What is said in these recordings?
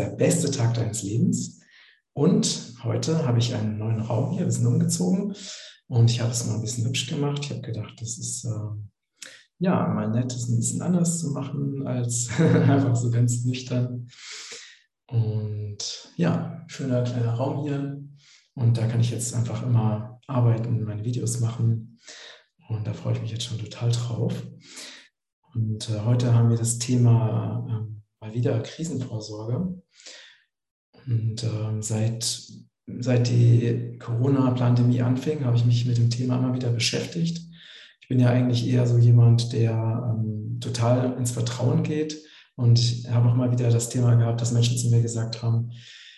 der beste Tag deines Lebens. Und heute habe ich einen neuen Raum hier. Wir sind umgezogen und ich habe es mal ein bisschen hübsch gemacht. Ich habe gedacht, das ist äh, ja mal nett, es ein bisschen anders zu machen als einfach so ganz nüchtern. Und ja, schöner kleiner Raum hier. Und da kann ich jetzt einfach immer arbeiten, meine Videos machen. Und da freue ich mich jetzt schon total drauf. Und äh, heute haben wir das Thema äh, mal wieder Krisenvorsorge. Und äh, seit, seit die Corona-Pandemie anfing, habe ich mich mit dem Thema immer wieder beschäftigt. Ich bin ja eigentlich eher so jemand, der ähm, total ins Vertrauen geht. Und ich habe auch mal wieder das Thema gehabt, dass Menschen zu mir gesagt haben,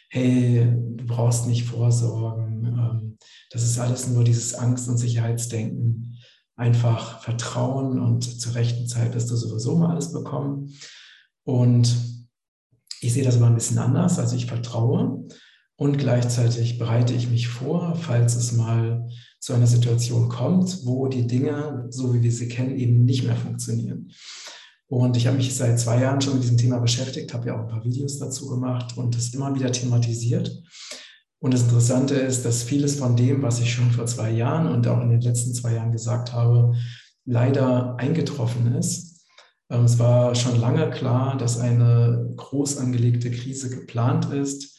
hey, du brauchst nicht vorsorgen. Ähm, das ist alles nur dieses Angst- und Sicherheitsdenken einfach vertrauen und zur rechten Zeit wirst du sowieso mal alles bekommen. Und ich sehe das aber ein bisschen anders. Also ich vertraue und gleichzeitig bereite ich mich vor, falls es mal zu einer Situation kommt, wo die Dinge, so wie wir sie kennen, eben nicht mehr funktionieren. Und ich habe mich seit zwei Jahren schon mit diesem Thema beschäftigt, habe ja auch ein paar Videos dazu gemacht und es immer wieder thematisiert. Und das Interessante ist, dass vieles von dem, was ich schon vor zwei Jahren und auch in den letzten zwei Jahren gesagt habe, leider eingetroffen ist. Ähm, es war schon lange klar, dass eine groß angelegte Krise geplant ist.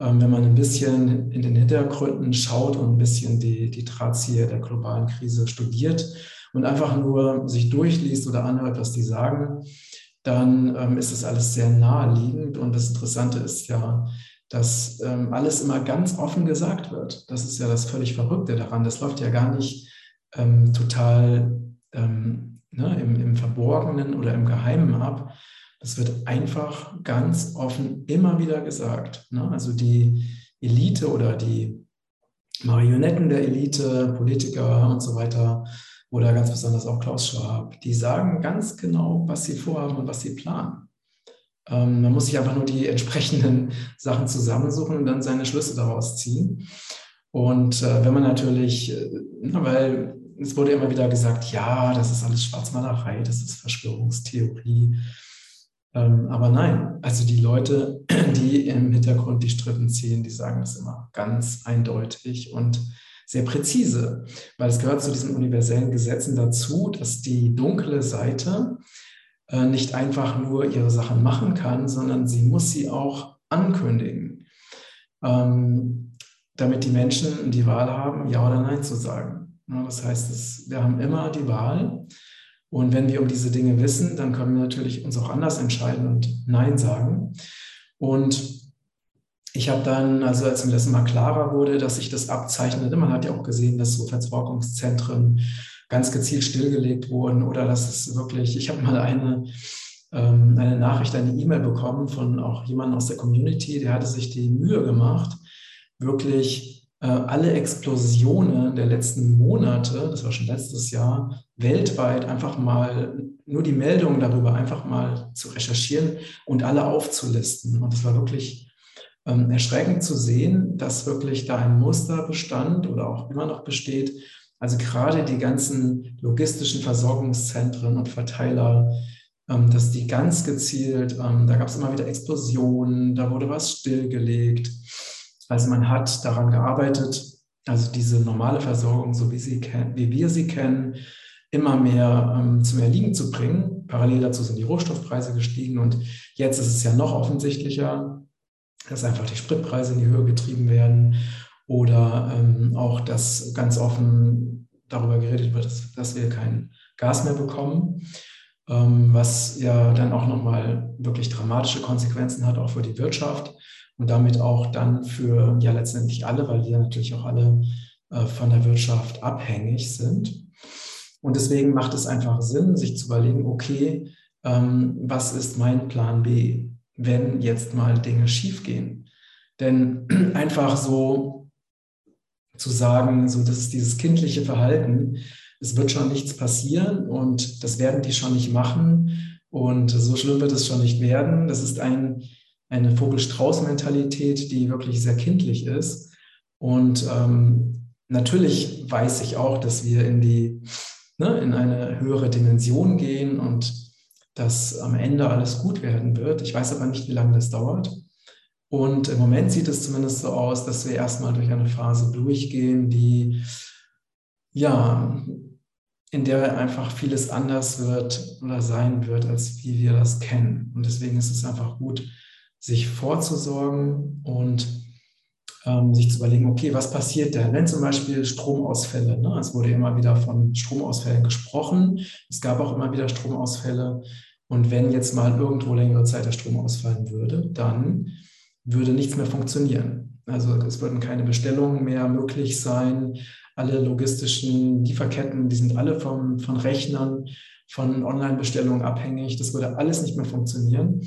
Ähm, wenn man ein bisschen in den Hintergründen schaut und ein bisschen die, die Drahtzieher der globalen Krise studiert und einfach nur sich durchliest oder anhört, was die sagen, dann ähm, ist das alles sehr naheliegend. Und das Interessante ist ja, dass alles immer ganz offen gesagt wird. Das ist ja das völlig Verrückte daran. Das läuft ja gar nicht total ne, im, im Verborgenen oder im Geheimen ab. Das wird einfach ganz offen immer wieder gesagt. Ne? Also die Elite oder die Marionetten der Elite, Politiker und so weiter, oder ganz besonders auch Klaus Schwab, die sagen ganz genau, was sie vorhaben und was sie planen. Ähm, man muss sich einfach nur die entsprechenden Sachen zusammensuchen und dann seine Schlüsse daraus ziehen. Und äh, wenn man natürlich, äh, weil es wurde immer wieder gesagt, ja, das ist alles Schwarzmalerei, das ist Verschwörungstheorie. Ähm, aber nein, also die Leute, die im Hintergrund die Strippen ziehen, die sagen das immer ganz eindeutig und sehr präzise, weil es gehört zu diesen universellen Gesetzen dazu, dass die dunkle Seite äh, nicht einfach nur ihre Sachen machen kann, sondern sie muss sie auch ankündigen, ähm, damit die Menschen die Wahl haben, ja oder nein zu sagen. Das heißt, wir haben immer die Wahl. Und wenn wir um diese Dinge wissen, dann können wir natürlich uns auch anders entscheiden und Nein sagen. Und ich habe dann, also als mir das immer klarer wurde, dass sich das abzeichnete, man hat ja auch gesehen, dass so Versorgungszentren ganz gezielt stillgelegt wurden oder dass es wirklich, ich habe mal eine, ähm, eine Nachricht, eine E-Mail bekommen von auch jemandem aus der Community, der hatte sich die Mühe gemacht, wirklich alle Explosionen der letzten Monate, das war schon letztes Jahr, weltweit einfach mal nur die Meldungen darüber einfach mal zu recherchieren und alle aufzulisten. Und es war wirklich ähm, erschreckend zu sehen, dass wirklich da ein Muster bestand oder auch immer noch besteht, also gerade die ganzen logistischen Versorgungszentren und Verteiler, ähm, dass die ganz gezielt, ähm, da gab es immer wieder Explosionen, da wurde was stillgelegt. Also man hat daran gearbeitet, also diese normale Versorgung, so wie, sie, wie wir sie kennen, immer mehr ähm, zum Erliegen zu bringen. Parallel dazu sind die Rohstoffpreise gestiegen und jetzt ist es ja noch offensichtlicher, dass einfach die Spritpreise in die Höhe getrieben werden oder ähm, auch, dass ganz offen darüber geredet wird, dass, dass wir kein Gas mehr bekommen, ähm, was ja dann auch nochmal wirklich dramatische Konsequenzen hat, auch für die Wirtschaft und damit auch dann für ja letztendlich alle, weil wir natürlich auch alle äh, von der Wirtschaft abhängig sind. Und deswegen macht es einfach Sinn, sich zu überlegen, okay, ähm, was ist mein Plan B, wenn jetzt mal Dinge schiefgehen? Denn einfach so zu sagen, so das ist dieses kindliche Verhalten, es wird schon nichts passieren und das werden die schon nicht machen und so schlimm wird es schon nicht werden. Das ist ein, eine Vogel-Strauß-Mentalität, die wirklich sehr kindlich ist. Und ähm, natürlich weiß ich auch, dass wir in die, ne, in eine höhere Dimension gehen und dass am Ende alles gut werden wird. Ich weiß aber nicht, wie lange das dauert. Und im Moment sieht es zumindest so aus, dass wir erstmal durch eine Phase durchgehen, die ja, in der einfach vieles anders wird oder sein wird, als wie wir das kennen. Und deswegen ist es einfach gut, sich vorzusorgen und ähm, sich zu überlegen, okay, was passiert denn, wenn zum Beispiel Stromausfälle, ne? es wurde immer wieder von Stromausfällen gesprochen, es gab auch immer wieder Stromausfälle und wenn jetzt mal irgendwo längere Zeit der Strom ausfallen würde, dann würde nichts mehr funktionieren. Also es würden keine Bestellungen mehr möglich sein, alle logistischen Lieferketten, die sind alle vom, von Rechnern, von Online-Bestellungen abhängig. Das würde alles nicht mehr funktionieren.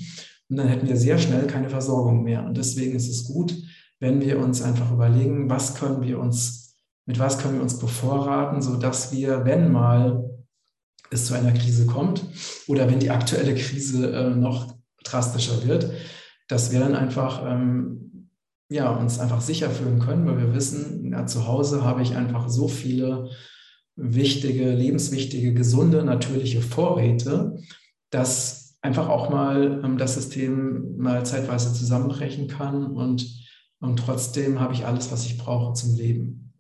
Und dann hätten wir sehr schnell keine Versorgung mehr. Und deswegen ist es gut, wenn wir uns einfach überlegen, was können wir uns, mit was können wir uns bevorraten, sodass wir, wenn mal es zu einer Krise kommt oder wenn die aktuelle Krise äh, noch drastischer wird, dass wir dann einfach ähm, ja, uns einfach sicher fühlen können, weil wir wissen, ja, zu Hause habe ich einfach so viele wichtige, lebenswichtige, gesunde, natürliche Vorräte, dass einfach auch mal ähm, das System mal zeitweise zusammenbrechen kann und, und trotzdem habe ich alles, was ich brauche zum Leben.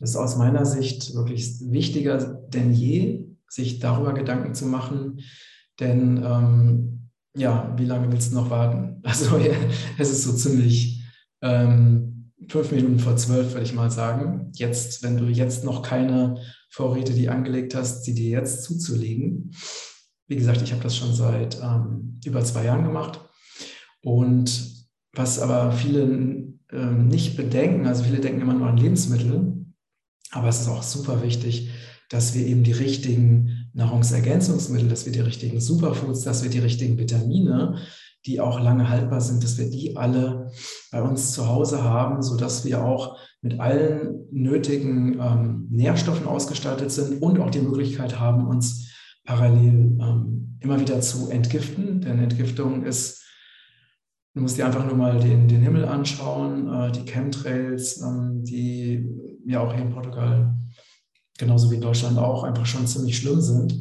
Das ist aus meiner Sicht wirklich wichtiger denn je, sich darüber Gedanken zu machen, denn ähm, ja, wie lange willst du noch warten? Also ja, es ist so ziemlich ähm, fünf Minuten vor zwölf, würde ich mal sagen. Jetzt, wenn du jetzt noch keine Vorräte, die angelegt hast, sie dir jetzt zuzulegen. Wie gesagt, ich habe das schon seit ähm, über zwei Jahren gemacht. Und was aber viele ähm, nicht bedenken, also viele denken immer nur an Lebensmittel, aber es ist auch super wichtig, dass wir eben die richtigen Nahrungsergänzungsmittel, dass wir die richtigen Superfoods, dass wir die richtigen Vitamine die auch lange haltbar sind, dass wir die alle bei uns zu Hause haben, sodass wir auch mit allen nötigen ähm, Nährstoffen ausgestattet sind und auch die Möglichkeit haben, uns parallel ähm, immer wieder zu entgiften. Denn Entgiftung ist, du musst dir einfach nur mal den, den Himmel anschauen, äh, die Chemtrails, ähm, die ja auch hier in Portugal genauso wie in Deutschland auch einfach schon ziemlich schlimm sind.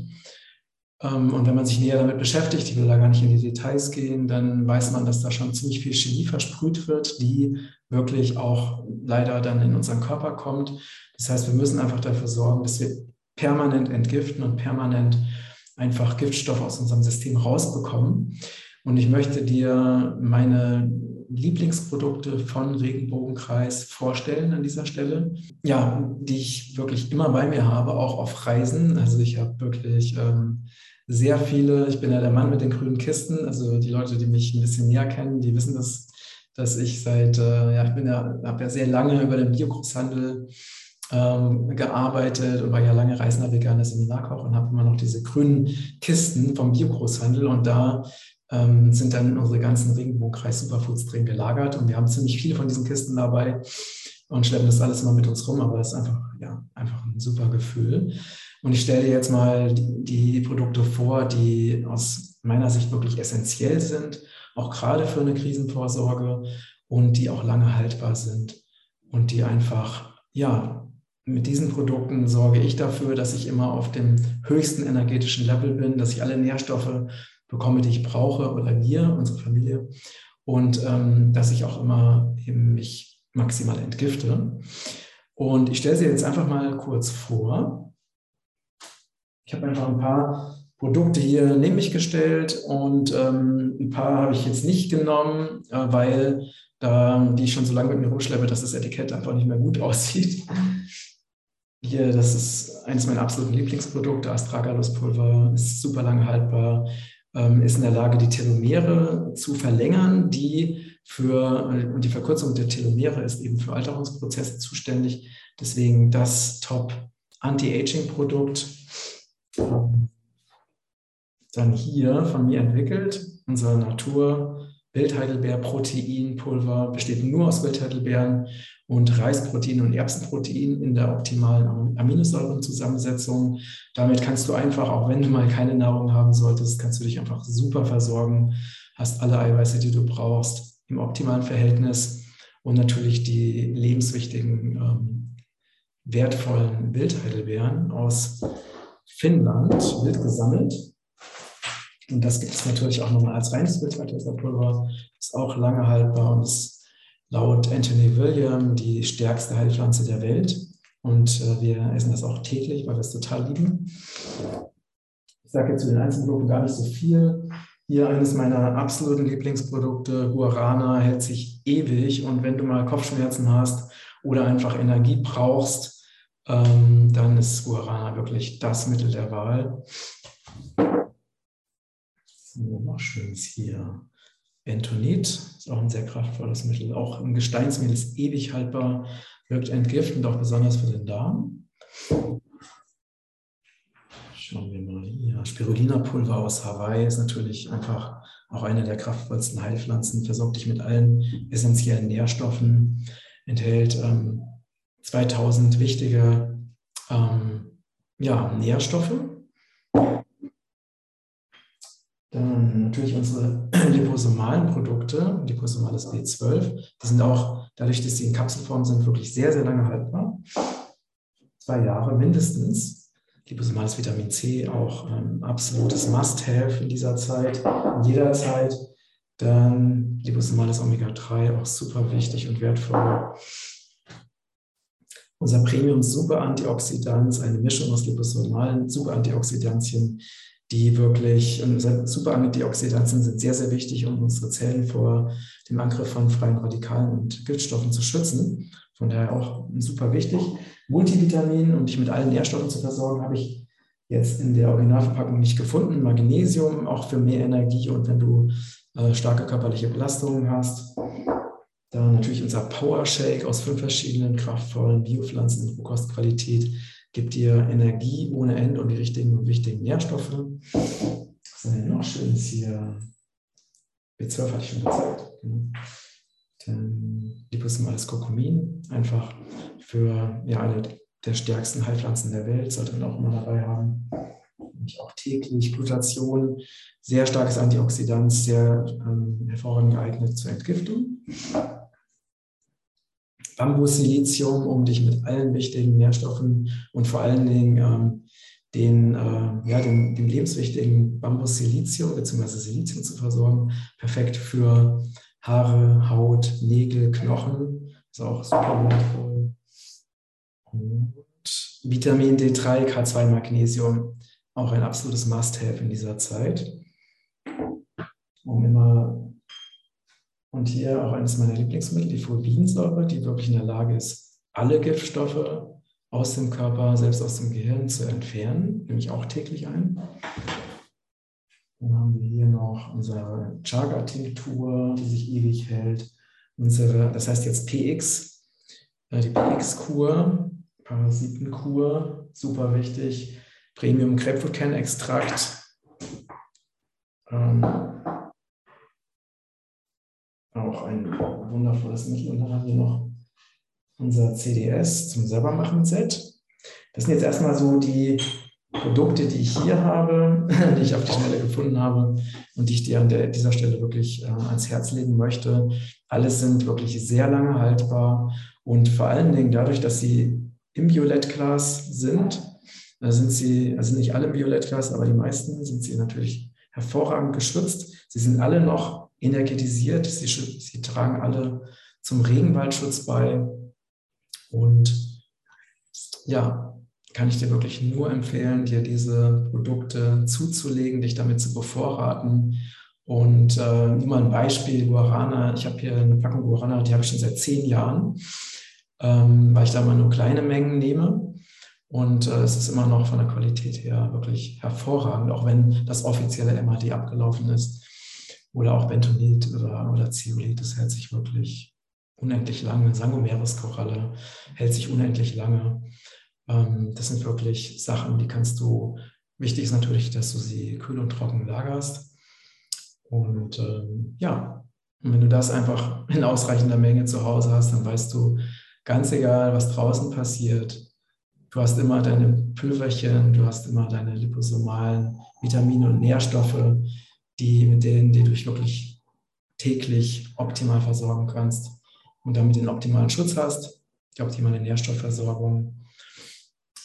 Ähm, und wenn man sich näher damit beschäftigt, ich will da gar nicht in die Details gehen, dann weiß man, dass da schon ziemlich viel Chemie versprüht wird, die wirklich auch leider dann in unseren Körper kommt. Das heißt, wir müssen einfach dafür sorgen, dass wir permanent entgiften und permanent einfach Giftstoffe aus unserem System rausbekommen. Und ich möchte dir meine Lieblingsprodukte von Regenbogenkreis vorstellen an dieser Stelle. Ja, die ich wirklich immer bei mir habe, auch auf Reisen. Also ich habe wirklich ähm, sehr viele, ich bin ja der Mann mit den grünen Kisten, also die Leute, die mich ein bisschen näher kennen, die wissen das, dass ich seit, äh, ja, ich bin ja, habe ja sehr lange über den Biogroßhandel ähm, gearbeitet und war ja lange Reisender veganer Seminarkoch und habe immer noch diese grünen Kisten vom Biogroßhandel und da ähm, sind dann unsere ganzen Regenbogenkreis Superfoods drin gelagert und wir haben ziemlich viele von diesen Kisten dabei und schleppen das alles mal mit uns rum, aber das ist einfach, ja, einfach ein super Gefühl. Und ich stelle dir jetzt mal die, die Produkte vor, die aus meiner Sicht wirklich essentiell sind, auch gerade für eine Krisenvorsorge und die auch lange haltbar sind und die einfach, ja, mit diesen Produkten sorge ich dafür, dass ich immer auf dem höchsten energetischen Level bin, dass ich alle Nährstoffe bekomme, die ich brauche oder wir, unsere Familie. Und ähm, dass ich auch immer eben mich maximal entgifte. Und ich stelle sie jetzt einfach mal kurz vor. Ich habe einfach ein paar Produkte hier neben mich gestellt und ähm, ein paar habe ich jetzt nicht genommen, äh, weil da, die ich schon so lange mit mir rumschleppe, dass das Etikett einfach nicht mehr gut aussieht. Hier, das ist eines meiner absoluten Lieblingsprodukte, Astragalus-Pulver, ist super lange haltbar, ähm, ist in der Lage, die Telomere zu verlängern, die für, und die Verkürzung der Telomere ist eben für Alterungsprozesse zuständig. Deswegen das Top Anti-Aging-Produkt. Dann hier von mir entwickelt, unser Natur Wildheidelbeer-Proteinpulver besteht nur aus Wildheidelbeeren und Reisprotein und Erbsenprotein in der optimalen Aminosäurenzusammensetzung. Damit kannst du einfach, auch wenn du mal keine Nahrung haben solltest, kannst du dich einfach super versorgen, hast alle Eiweiße, die du brauchst, im optimalen Verhältnis und natürlich die lebenswichtigen, ähm, wertvollen Wildheidelbeeren aus Finnland, wild gesammelt. Und das gibt es natürlich auch nochmal als reines Wildkräuterpulver. Ist auch lange haltbar und ist laut Anthony William die stärkste Heilpflanze der Welt. Und äh, wir essen das auch täglich, weil wir es total lieben. Ich sage jetzt zu den einzelnen Produkten gar nicht so viel. Hier eines meiner absoluten Lieblingsprodukte, Guarana, hält sich ewig. Und wenn du mal Kopfschmerzen hast oder einfach Energie brauchst, ähm, dann ist Guarana wirklich das Mittel der Wahl. So, noch schön hier. Bentonit ist auch ein sehr kraftvolles Mittel. Auch ein Gesteinsmehl ist ewig haltbar, wirkt entgiftend, auch besonders für den Darm. Schauen wir mal hier. Spirulina-Pulver aus Hawaii ist natürlich einfach auch eine der kraftvollsten Heilpflanzen, versorgt dich mit allen essentiellen Nährstoffen, enthält ähm, 2000 wichtige ähm, ja, Nährstoffe dann natürlich unsere liposomalen Produkte, liposomales B12, die sind auch, dadurch, dass sie in Kapselform sind, wirklich sehr, sehr lange haltbar. Zwei Jahre mindestens. Liposomales Vitamin C, auch ähm, absolutes Must-Have in dieser Zeit, in jeder Zeit. Dann liposomales Omega-3, auch super wichtig und wertvoll. Unser Premium Super Antioxidant, eine Mischung aus liposomalen Super Antioxidantien, die wirklich super Antioxidantien sind sehr, sehr wichtig, um unsere Zellen vor dem Angriff von freien Radikalen und Giftstoffen zu schützen. Von daher auch super wichtig. Multivitamin, um dich mit allen Nährstoffen zu versorgen, habe ich jetzt in der Originalverpackung nicht gefunden. Magnesium auch für mehr Energie und wenn du äh, starke körperliche Belastungen hast. Dann natürlich unser Power Shake aus fünf verschiedenen kraftvollen Biopflanzen in Rohkostqualität gibt dir Energie ohne Ende und die richtigen und wichtigen Nährstoffe. Was ist denn noch Schönes hier? B12 hatte ich schon gezeigt. Genau. Dann liposomales Kurkumin, einfach für ja, eine der stärksten Heilpflanzen der Welt, sollte man auch immer dabei haben. Und auch täglich Glutation, sehr starkes Antioxidant, sehr ähm, hervorragend geeignet zur Entgiftung. Bambussilizium, um dich mit allen wichtigen Nährstoffen und vor allen Dingen ähm, den, äh, ja, dem, dem lebenswichtigen Bambussilizium bzw. Silizium zu versorgen. Perfekt für Haare, Haut, Nägel, Knochen. Ist auch super wertvoll. Und Vitamin D3, K2, Magnesium, auch ein absolutes Must-Have in dieser Zeit, um immer und hier auch eines meiner Lieblingsmittel, die Fulvinsäure, die wirklich in der Lage ist, alle Giftstoffe aus dem Körper, selbst aus dem Gehirn zu entfernen, nehme ich auch täglich ein. Dann haben wir hier noch unsere Chaga-Tinktur, die sich ewig hält. Unsere, das heißt jetzt PX, äh, die PX-Kur, Parasitenkur, super wichtig. Premium Grapefruit-Kernextrakt. Auch ein wundervolles Mittel. Und dann haben wir noch unser CDS zum Selbermachen-Set. Das sind jetzt erstmal so die Produkte, die ich hier habe, die ich auf die Schnelle gefunden habe und die ich dir an der, dieser Stelle wirklich äh, ans Herz legen möchte. Alles sind wirklich sehr lange haltbar und vor allen Dingen dadurch, dass sie im Violettglas sind, äh, sind sie, also nicht alle im Violettglas, aber die meisten sind sie natürlich hervorragend geschützt. Sie sind alle noch energetisiert. Sie, sie tragen alle zum Regenwaldschutz bei. Und ja, kann ich dir wirklich nur empfehlen, dir diese Produkte zuzulegen, dich damit zu bevorraten. Und äh, nur mal ein Beispiel, Guarana. Ich habe hier eine Packung Guarana, die habe ich schon seit zehn Jahren, ähm, weil ich da mal nur kleine Mengen nehme. Und äh, es ist immer noch von der Qualität her wirklich hervorragend, auch wenn das offizielle MAD abgelaufen ist. Oder auch Bentonit oder, oder Zeolit, das hält sich wirklich unendlich lange. Sangomeres-Koralle hält sich unendlich lange. Ähm, das sind wirklich Sachen, die kannst du, wichtig ist natürlich, dass du sie kühl und trocken lagerst. Und ähm, ja, und wenn du das einfach in ausreichender Menge zu Hause hast, dann weißt du, ganz egal, was draußen passiert, du hast immer deine Pülverchen, du hast immer deine liposomalen Vitamine und Nährstoffe, die, mit denen die du dich wirklich täglich optimal versorgen kannst und damit den optimalen Schutz hast, die optimale Nährstoffversorgung.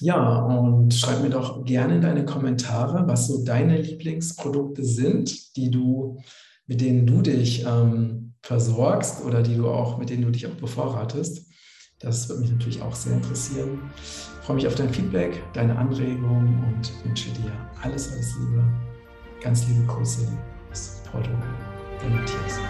Ja, und schreib mir doch gerne in deine Kommentare, was so deine Lieblingsprodukte sind, die du, mit denen du dich ähm, versorgst oder die du auch, mit denen du dich auch bevorratest. Das würde mich natürlich auch sehr interessieren. Ich freue mich auf dein Feedback, deine Anregungen und wünsche dir alles, alles Liebe. Ganz liebe Grüße aus Porto, der Matthias.